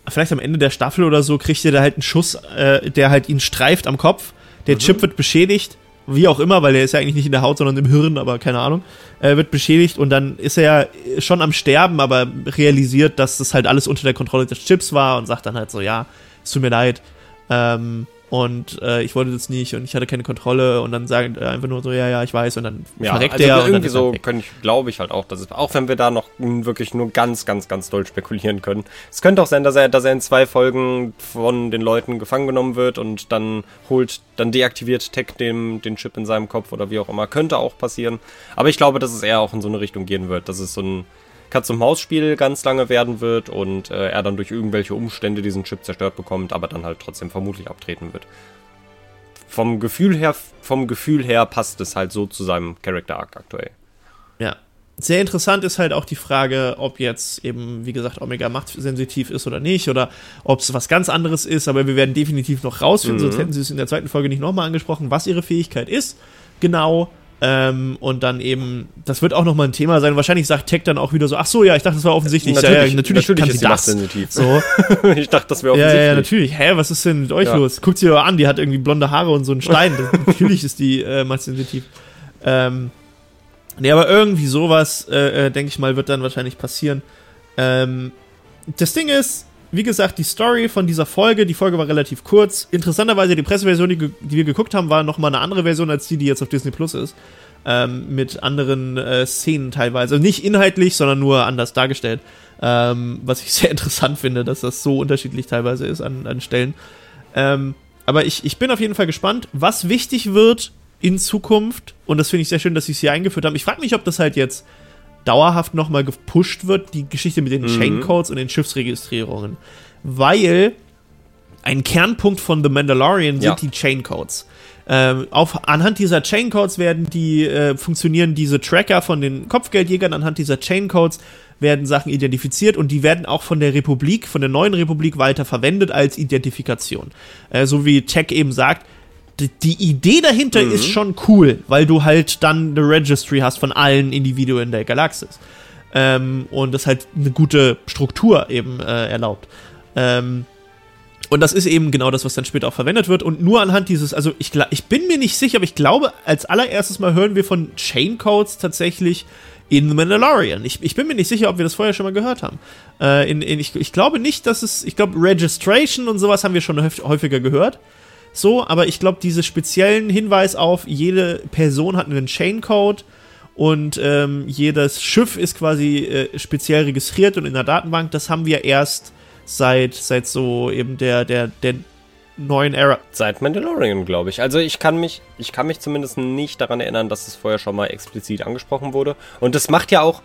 vielleicht am Ende der Staffel oder so, kriegt er da halt einen Schuss, äh, der halt ihn streift am Kopf. Der mhm. Chip wird beschädigt, wie auch immer, weil der ist ja eigentlich nicht in der Haut, sondern im Hirn, aber keine Ahnung. Er wird beschädigt und dann ist er ja schon am Sterben, aber realisiert, dass das halt alles unter der Kontrolle des Chips war und sagt dann halt so, ja, es tut mir leid. Ähm, und äh, ich wollte das nicht und ich hatte keine Kontrolle und dann sagen äh, einfach nur so, ja, ja, ich weiß und dann ja, verreckt also der. Irgendwie so können ich, glaube ich halt auch, dass es, auch wenn wir da noch wirklich nur ganz, ganz, ganz doll spekulieren können. Es könnte auch sein, dass er, dass er in zwei Folgen von den Leuten gefangen genommen wird und dann holt, dann deaktiviert Tech den, den Chip in seinem Kopf oder wie auch immer. Könnte auch passieren. Aber ich glaube, dass es eher auch in so eine Richtung gehen wird, dass es so ein Katz-und-Maus-Spiel ganz lange werden wird und äh, er dann durch irgendwelche Umstände diesen Chip zerstört bekommt, aber dann halt trotzdem vermutlich abtreten wird. Vom Gefühl her, vom Gefühl her passt es halt so zu seinem Character Arc aktuell. Ja. Sehr interessant ist halt auch die Frage, ob jetzt eben, wie gesagt, Omega machtsensitiv ist oder nicht, oder ob es was ganz anderes ist, aber wir werden definitiv noch rausfinden, mhm. sonst hätten sie es in der zweiten Folge nicht nochmal angesprochen, was ihre Fähigkeit ist. Genau. Ähm, und dann eben, das wird auch nochmal ein Thema sein. Wahrscheinlich sagt Tech dann auch wieder so, ach so, ja, ich dachte, das war offensichtlich. Natürlich, ja, ja, natürlich, natürlich kann sie das. Sensitiv. So. ich dachte, das wäre offensichtlich. Ja, ja, natürlich. Hä, was ist denn mit euch ja. los? Guckt sie an, die hat irgendwie blonde Haare und so einen Stein. natürlich ist die äh, machtsensitiv. Ähm, nee, aber irgendwie sowas, äh, äh, denke ich mal, wird dann wahrscheinlich passieren. Ähm, das Ding ist, wie gesagt, die Story von dieser Folge, die Folge war relativ kurz. Interessanterweise, die Presseversion, die, die wir geguckt haben, war nochmal eine andere Version als die, die jetzt auf Disney Plus ist. Ähm, mit anderen äh, Szenen teilweise. Also nicht inhaltlich, sondern nur anders dargestellt. Ähm, was ich sehr interessant finde, dass das so unterschiedlich teilweise ist an, an Stellen. Ähm, aber ich, ich bin auf jeden Fall gespannt, was wichtig wird in Zukunft. Und das finde ich sehr schön, dass sie es hier eingeführt haben. Ich frage mich, ob das halt jetzt dauerhaft nochmal gepusht wird, die Geschichte mit den mhm. Chaincodes und den Schiffsregistrierungen. Weil ein Kernpunkt von The Mandalorian sind ja. die Chaincodes. Ähm, auf, anhand dieser Chaincodes werden die, äh, funktionieren diese Tracker von den Kopfgeldjägern, anhand dieser Chaincodes werden Sachen identifiziert und die werden auch von der Republik, von der neuen Republik weiter verwendet als Identifikation. Äh, so wie Tech eben sagt, die Idee dahinter mhm. ist schon cool, weil du halt dann eine Registry hast von allen Individuen der Galaxis. Ähm, und das halt eine gute Struktur eben äh, erlaubt. Ähm, und das ist eben genau das, was dann später auch verwendet wird. Und nur anhand dieses, also ich, ich bin mir nicht sicher, aber ich glaube, als allererstes Mal hören wir von Chaincodes tatsächlich in The Mandalorian. Ich, ich bin mir nicht sicher, ob wir das vorher schon mal gehört haben. Äh, in, in, ich, ich glaube nicht, dass es, ich glaube, Registration und sowas haben wir schon häufiger gehört. So, aber ich glaube, diese speziellen Hinweis auf, jede Person hat einen Chaincode und ähm, jedes Schiff ist quasi äh, speziell registriert und in der Datenbank, das haben wir erst seit, seit so eben der, der, der neuen Era. Seit Mandalorian, glaube ich. Also ich kann mich, ich kann mich zumindest nicht daran erinnern, dass es vorher schon mal explizit angesprochen wurde. Und das macht ja auch,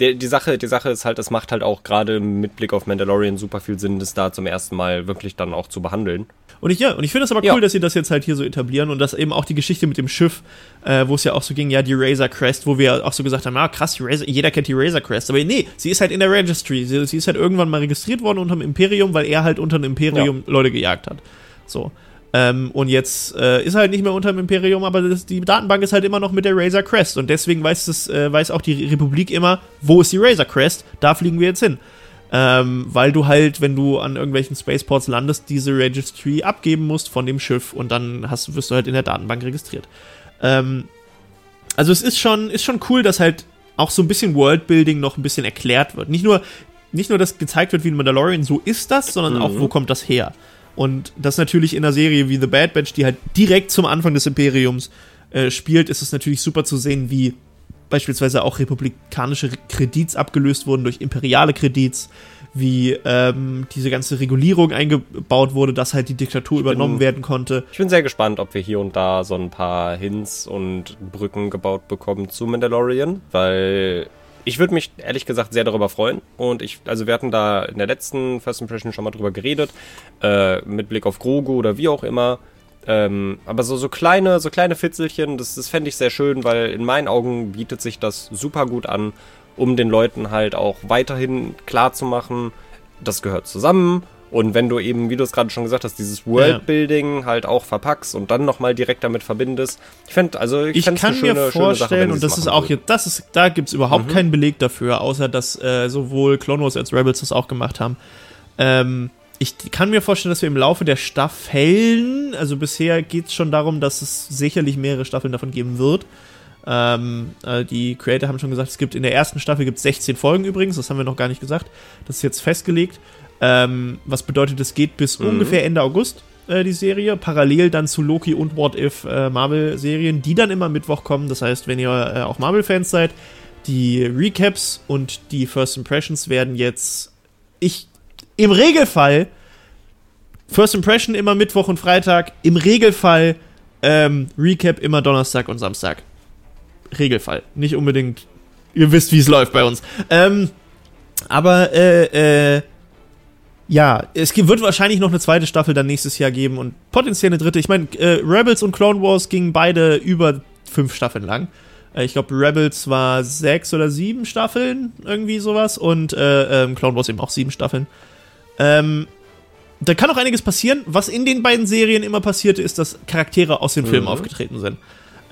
die, die, Sache, die Sache ist halt, das macht halt auch gerade mit Blick auf Mandalorian super viel Sinn, das da zum ersten Mal wirklich dann auch zu behandeln. Und ich, ja, und ich finde es aber cool, ja. dass sie das jetzt halt hier so etablieren und dass eben auch die Geschichte mit dem Schiff, äh, wo es ja auch so ging, ja, die Razor Crest, wo wir auch so gesagt haben, ah, krass, Razor, jeder kennt die Razor Crest. Aber nee, sie ist halt in der Registry. Sie, sie ist halt irgendwann mal registriert worden unter dem Imperium, weil er halt unter dem Imperium ja. Leute gejagt hat. So. Ähm, und jetzt äh, ist halt nicht mehr unter dem Imperium, aber das, die Datenbank ist halt immer noch mit der Razor Crest. Und deswegen weiß, das, äh, weiß auch die Republik immer, wo ist die Razor Crest? Da fliegen wir jetzt hin. Ähm, weil du halt, wenn du an irgendwelchen Spaceports landest, diese Registry abgeben musst von dem Schiff und dann hast, wirst du halt in der Datenbank registriert. Ähm, also es ist schon, ist schon cool, dass halt auch so ein bisschen Worldbuilding noch ein bisschen erklärt wird. Nicht nur, nicht nur, dass gezeigt wird, wie ein Mandalorian so ist das, sondern mhm. auch, wo kommt das her. Und das natürlich in einer Serie wie The Bad Batch, die halt direkt zum Anfang des Imperiums äh, spielt, ist es natürlich super zu sehen, wie beispielsweise auch republikanische Kredits abgelöst wurden durch imperiale Kredits, wie ähm, diese ganze Regulierung eingebaut wurde, dass halt die Diktatur bin, übernommen werden konnte. Ich bin sehr gespannt, ob wir hier und da so ein paar Hints und Brücken gebaut bekommen zu Mandalorian, weil ich würde mich ehrlich gesagt sehr darüber freuen. Und ich, also wir hatten da in der letzten First Impression schon mal drüber geredet, äh, mit Blick auf Grogu oder wie auch immer. Ähm, aber so, so kleine, so kleine Fitzelchen, das, das fände ich sehr schön, weil in meinen Augen bietet sich das super gut an, um den Leuten halt auch weiterhin klar zu machen, das gehört zusammen und wenn du eben, wie du es gerade schon gesagt hast, dieses Worldbuilding ja. halt auch verpackst und dann nochmal direkt damit verbindest. Ich fände, also ich, ich kann eine schöne, mir vorstellen, Sache, und das ist auch hier, das ist, da gibt es überhaupt mhm. keinen Beleg dafür, außer dass äh, sowohl Clone Wars als Rebels das auch gemacht haben. Ähm, ich kann mir vorstellen, dass wir im Laufe der Staffeln, also bisher geht es schon darum, dass es sicherlich mehrere Staffeln davon geben wird. Ähm, äh, die Creator haben schon gesagt, es gibt in der ersten Staffel gibt 16 Folgen übrigens, das haben wir noch gar nicht gesagt. Das ist jetzt festgelegt. Ähm, was bedeutet, es geht bis mhm. ungefähr Ende August, äh, die Serie. Parallel dann zu Loki und What If äh, Marvel-Serien, die dann immer Mittwoch kommen. Das heißt, wenn ihr äh, auch Marvel-Fans seid, die Recaps und die First Impressions werden jetzt. Ich. Im Regelfall. First Impression immer Mittwoch und Freitag. Im Regelfall ähm, Recap immer Donnerstag und Samstag. Regelfall. Nicht unbedingt. Ihr wisst, wie es läuft bei uns. Ähm, aber äh, äh, ja, es wird wahrscheinlich noch eine zweite Staffel dann nächstes Jahr geben und potenziell eine dritte. Ich meine, äh, Rebels und Clone Wars gingen beide über fünf Staffeln lang. Äh, ich glaube, Rebels war sechs oder sieben Staffeln, irgendwie sowas. Und äh, ähm, Clone Wars eben auch sieben Staffeln. Ähm, da kann auch einiges passieren. Was in den beiden Serien immer passierte, ist, dass Charaktere aus den Filmen mhm. aufgetreten sind.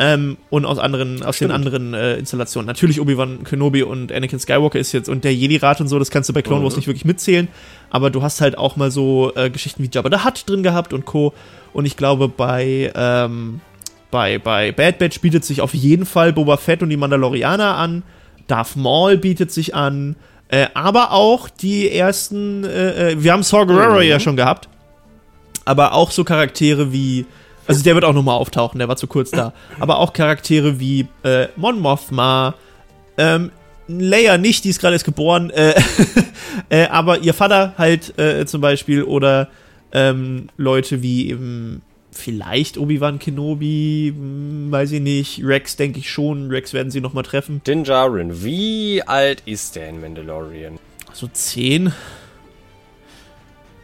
Ähm, und aus anderen, aus Stimmt. den anderen äh, Installationen. Natürlich Obi-Wan Kenobi und Anakin Skywalker ist jetzt und der Jedi-Rat und so, das kannst du bei Clone Wars mhm. nicht wirklich mitzählen. Aber du hast halt auch mal so äh, Geschichten wie Jabba the Hutt drin gehabt und Co. Und ich glaube, bei, ähm, bei, bei Bad Batch bietet sich auf jeden Fall Boba Fett und die Mandalorianer an. Darth Maul bietet sich an. Äh, aber auch die ersten, äh, äh wir haben Saw Gerrera mhm. ja schon gehabt. Aber auch so Charaktere wie also der wird auch nochmal auftauchen, der war zu kurz da. Aber auch Charaktere wie äh, Mon Mothma, ähm, Leia nicht, die ist gerade erst geboren, äh, äh, aber ihr Vater halt äh, zum Beispiel oder ähm, Leute wie eben vielleicht Obi-Wan Kenobi, hm, weiß ich nicht, Rex denke ich schon, Rex werden sie nochmal treffen. Din Djarin, wie alt ist der in Mandalorian? So zehn.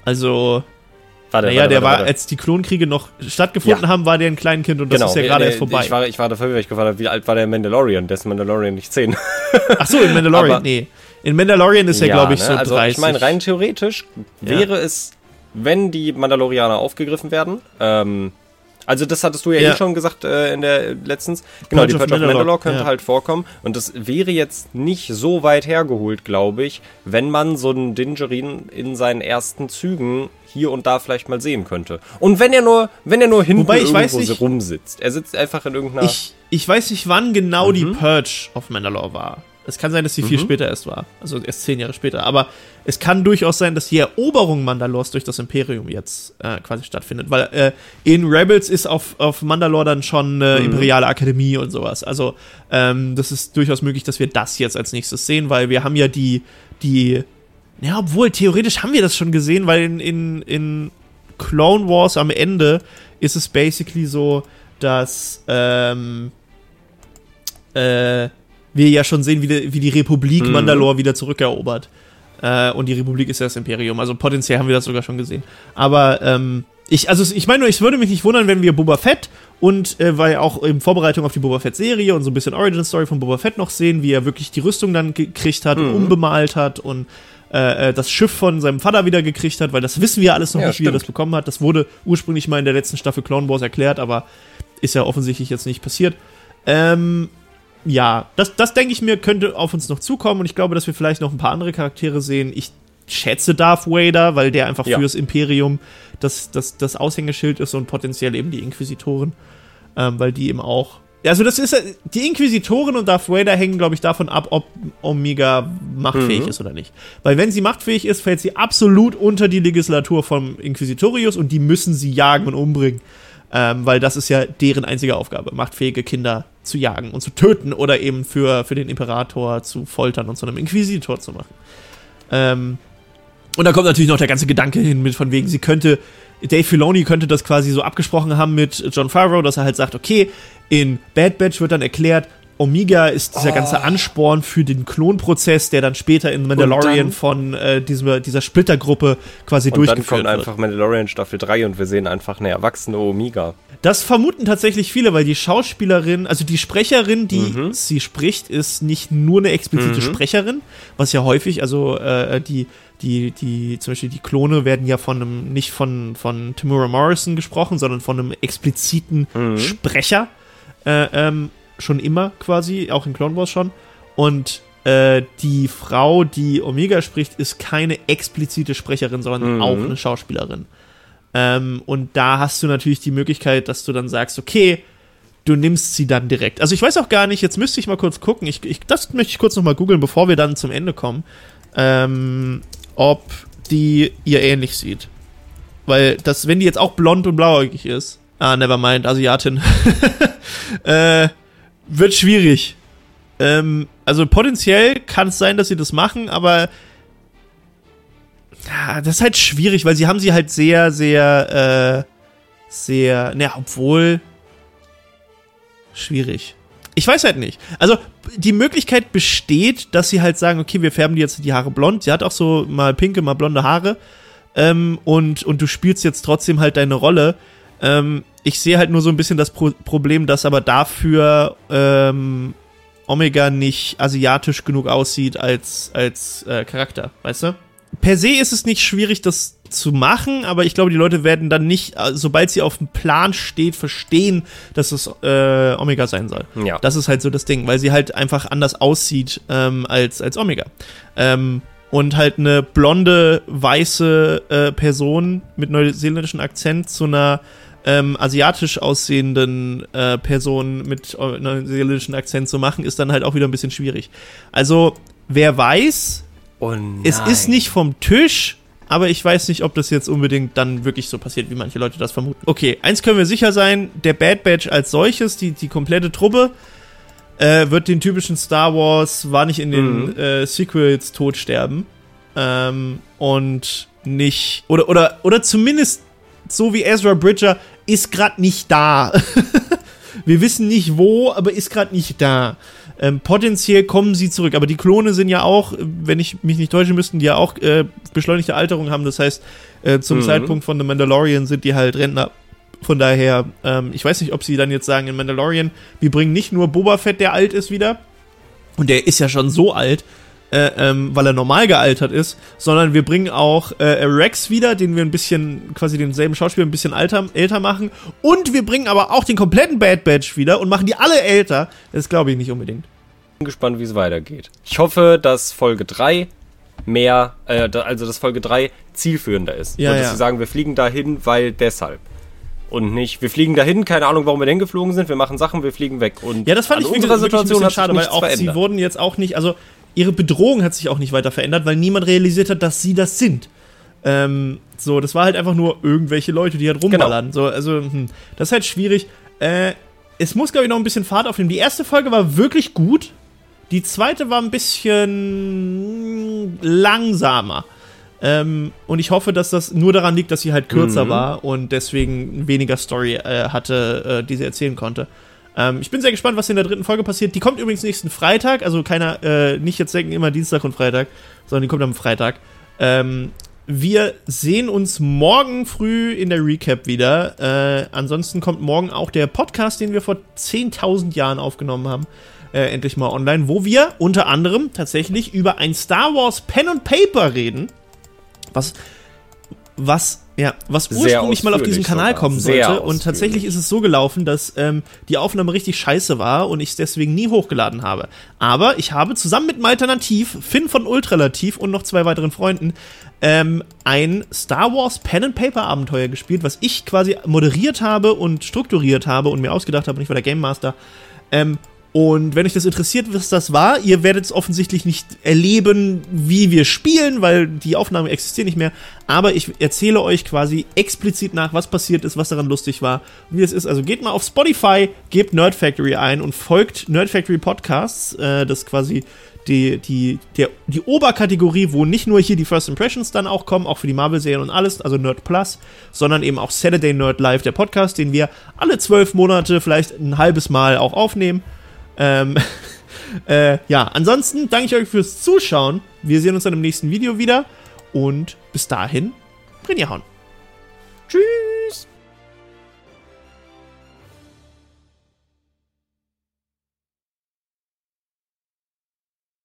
Also Warte, naja, warte, der warte, war, als die Klonkriege noch stattgefunden ja. haben, war der ein Kleinkind und das genau. ist ja gerade erst vorbei. Ich war, ich war dafür, weil ich gefragt habe, wie alt war der Mandalorian? Der ist Mandalorian nicht 10. Ach so, in Mandalorian, Aber, nee. In Mandalorian ist er, ja, glaube ich, ne? so also, 30. Ich meine, rein theoretisch wäre es, wenn die Mandalorianer aufgegriffen werden, ähm, also das hattest du ja, eh ja. eh schon gesagt äh, in der letztens. Genau, Purge die Purge of, of Mandalore könnte ja. halt vorkommen. Und das wäre jetzt nicht so weit hergeholt, glaube ich, wenn man so einen Dingerin in seinen ersten Zügen hier und da vielleicht mal sehen könnte. Und wenn er nur, wenn er nur hinten Wobei, ich irgendwo nicht, rumsitzt. Er sitzt einfach in irgendeiner... Ich, ich weiß nicht, wann genau mhm. die Purge of Mandalore war. Es kann sein, dass sie mhm. viel später erst war. Also erst zehn Jahre später. Aber es kann durchaus sein, dass die Eroberung Mandalors durch das Imperium jetzt äh, quasi stattfindet. Weil äh, in Rebels ist auf, auf Mandalore dann schon eine mhm. imperiale Akademie und sowas. Also ähm, das ist durchaus möglich, dass wir das jetzt als nächstes sehen, weil wir haben ja die, die ja, obwohl theoretisch haben wir das schon gesehen, weil in, in, in Clone Wars am Ende ist es basically so, dass ähm, äh, wir ja schon sehen, wie die, wie die Republik Mhm. Mandalore wieder zurückerobert. Äh, und die Republik ist ja das Imperium. Also potenziell haben wir das sogar schon gesehen. Aber ähm, ich, also ich meine nur, ich würde mich nicht wundern, wenn wir Boba Fett und äh, weil auch in Vorbereitung auf die Boba Fett-Serie und so ein bisschen Origin-Story von Boba Fett noch sehen, wie er wirklich die Rüstung dann gekriegt hat, und Mhm. umbemalt hat und äh, äh, das Schiff von seinem Vater wieder gekriegt hat, weil das wissen wir alles noch Ja, nicht, wie er stimmt. das bekommen hat. Das wurde ursprünglich mal in der letzten Staffel Clone Wars erklärt, aber ist ja offensichtlich jetzt nicht passiert. Ähm, ja, das, das denke ich mir, könnte auf uns noch zukommen und ich glaube, dass wir vielleicht noch ein paar andere Charaktere sehen. Ich schätze Darth Vader, weil der einfach Ja. fürs Imperium das, das, das Aushängeschild ist und potenziell eben die Inquisitoren, ähm, weil die eben auch. Also das ist die Inquisitoren und Darth Vader hängen, glaube ich, davon ab, ob Omega machtfähig Mhm. ist oder nicht. Weil wenn sie machtfähig ist, fällt sie absolut unter die Legislatur vom Inquisitorius und die müssen sie jagen und umbringen. Ähm, weil das ist ja deren einzige Aufgabe, machtfähige Kinder zu jagen und zu töten oder eben für, für den Imperator zu foltern und zu einem Inquisitor zu machen. Ähm, und da kommt natürlich noch der ganze Gedanke hin mit von wegen, sie könnte, Dave Filoni könnte das quasi so abgesprochen haben mit John Favreau, dass er halt sagt, okay, in Bad Batch wird dann erklärt, Omega ist dieser Oh. ganze Ansporn für den Klonprozess, der dann später in Mandalorian dann- von äh, dieser, dieser Splittergruppe quasi Und dann durchgeführt kommt wird. einfach Mandalorian Staffel 3 und wir sehen einfach eine erwachsene Omega. Das vermuten tatsächlich viele, weil die Schauspielerin, also die Sprecherin, die Mhm. sie spricht, ist nicht nur eine explizite Mhm. Sprecherin, was ja häufig, also äh, die, die, die, zum Beispiel die Klone werden ja von einem, nicht von, von Tamura Morrison gesprochen, sondern von einem expliziten Mhm. Sprecher. Äh, ähm, schon immer quasi, auch in Clone Wars schon. Und äh, die Frau, die Omega spricht, ist keine explizite Sprecherin, sondern Mhm. auch eine Schauspielerin. Ähm, und da hast du natürlich die Möglichkeit, dass du dann sagst, okay, du nimmst sie dann direkt. Also ich weiß auch gar nicht, jetzt müsste ich mal kurz gucken, ich, ich, das möchte ich kurz nochmal googeln, bevor wir dann zum Ende kommen, ähm, ob die ihr ähnlich sieht. Weil das, wenn die jetzt auch blond und blauäugig ist, ah, never mind, Asiatin, äh, wird schwierig. Ähm, also potenziell kann es sein, dass sie das machen, aber ja, das ist halt schwierig, weil sie haben sie halt sehr, sehr, äh, sehr, ne, obwohl schwierig. Ich weiß halt nicht. Also die Möglichkeit besteht, dass sie halt sagen, okay, wir färben dir jetzt die Haare blond. Sie hat auch so mal pinke, mal blonde Haare. Ähm, und, und du spielst jetzt trotzdem halt deine Rolle. Ähm, ich sehe halt nur so ein bisschen das Pro Problem, dass aber dafür ähm, Omega nicht asiatisch genug aussieht als, als äh, Charakter, weißt du? Per se ist es nicht schwierig, das zu machen, aber ich glaube, die Leute werden dann nicht, äh, sobald sie auf dem Plan steht, verstehen, dass es äh, Omega sein soll. Ja. Das ist halt so das Ding, weil sie halt einfach anders aussieht ähm, als, als Omega. Ähm, und halt eine blonde, weiße äh, Person mit neuseeländischem Akzent zu einer ähm, asiatisch aussehenden äh, Person mit äh, neuseeländischem Akzent zu machen, ist dann halt auch wieder ein bisschen schwierig. Also, wer weiß, Oh es ist nicht vom Tisch, aber ich weiß nicht, ob das jetzt unbedingt dann wirklich so passiert, wie manche Leute das vermuten. Okay, eins können wir sicher sein, der Bad Batch als solches, die, die komplette Truppe, äh, wird den typischen Star Wars, war nicht in den Mhm. äh, Sequels tot sterben. Ähm, und nicht, oder, oder, oder zumindest so wie Ezra Bridger, ist gerade nicht da. wir wissen nicht wo, aber ist gerade nicht da. Ähm, potenziell kommen sie zurück, aber die Klone sind ja auch, wenn ich mich nicht täusche, müssten die ja auch äh, beschleunigte Alterung haben. Das heißt, äh, zum Mhm. Zeitpunkt von The Mandalorian sind die halt Rentner. Von daher, ähm, ich weiß nicht, ob sie dann jetzt sagen in Mandalorian, wir bringen nicht nur Boba Fett, der alt ist, wieder. Und der ist ja schon so alt, äh, ähm, weil er normal gealtert ist, sondern wir bringen auch äh, Rex wieder, den wir ein bisschen, quasi denselben Schauspieler ein bisschen alter, älter machen. Und wir bringen aber auch den kompletten Bad Batch wieder und machen die alle älter. Das glaube ich nicht unbedingt. bin gespannt, wie es weitergeht. Ich hoffe, dass Folge 3 mehr, äh, also dass Folge 3 zielführender ist. Ja, und dass ja. sie sagen, wir fliegen dahin, weil deshalb. Und nicht, wir fliegen dahin, keine Ahnung, warum wir denn geflogen sind, wir machen Sachen, wir fliegen weg. Und Ja, das fand an ich wirklich, unserer ein Situation sich schade, weil auch sie verändert. wurden jetzt auch nicht, also ihre Bedrohung hat sich auch nicht weiter verändert, weil niemand realisiert hat, dass sie das sind. Ähm, so, das war halt einfach nur irgendwelche Leute, die halt Genau. rumballern. So, also, hm, das ist halt schwierig. Äh, es muss, glaube ich, noch ein bisschen Fahrt aufnehmen. Die erste Folge war wirklich gut. Die zweite war ein bisschen langsamer. Ähm, und ich hoffe, dass das nur daran liegt, dass sie halt kürzer Mhm. war und deswegen weniger Story äh, hatte, äh, die sie erzählen konnte. Ähm, ich bin sehr gespannt, was in der dritten Folge passiert. Die kommt übrigens nächsten Freitag, also keiner, äh, nicht jetzt denken immer Dienstag und Freitag, sondern die kommt am Freitag. Ähm, wir sehen uns morgen früh in der Recap wieder. Äh, ansonsten kommt morgen auch der Podcast, den wir vor 10.000 Jahren aufgenommen haben, äh, endlich mal online, wo wir unter anderem tatsächlich über ein Star Wars Pen and Paper reden. Was, was, ja, was ursprünglich mal auf diesen Kanal sogar. kommen sollte. Und tatsächlich ist es so gelaufen, dass ähm, die Aufnahme richtig scheiße war und ich es deswegen nie hochgeladen habe. Aber ich habe zusammen mit dem Alternativ, Finn von Ultralativ und noch zwei weiteren Freunden, ähm, ein Star Wars Pen and Paper Abenteuer gespielt, was ich quasi moderiert habe und strukturiert habe und mir ausgedacht habe und ich war der Game Master. Ähm, und wenn euch das interessiert, was das war, ihr werdet es offensichtlich nicht erleben, wie wir spielen, weil die Aufnahmen existieren nicht mehr. Aber ich erzähle euch quasi explizit nach, was passiert ist, was daran lustig war wie es ist. Also geht mal auf Spotify, gebt Nerd Factory ein und folgt Nerd Factory Podcasts. Äh, das ist quasi die, die, der, die Oberkategorie, wo nicht nur hier die First Impressions dann auch kommen, auch für die Marvel-Serien und alles, also Nerd Plus, sondern eben auch Saturday Nerd Live, der Podcast, den wir alle zwölf Monate, vielleicht ein halbes Mal auch aufnehmen. Ähm, äh, ja, ansonsten danke ich euch fürs Zuschauen. Wir sehen uns dann im nächsten Video wieder. Und bis dahin, Rinjahauen. Tschüss.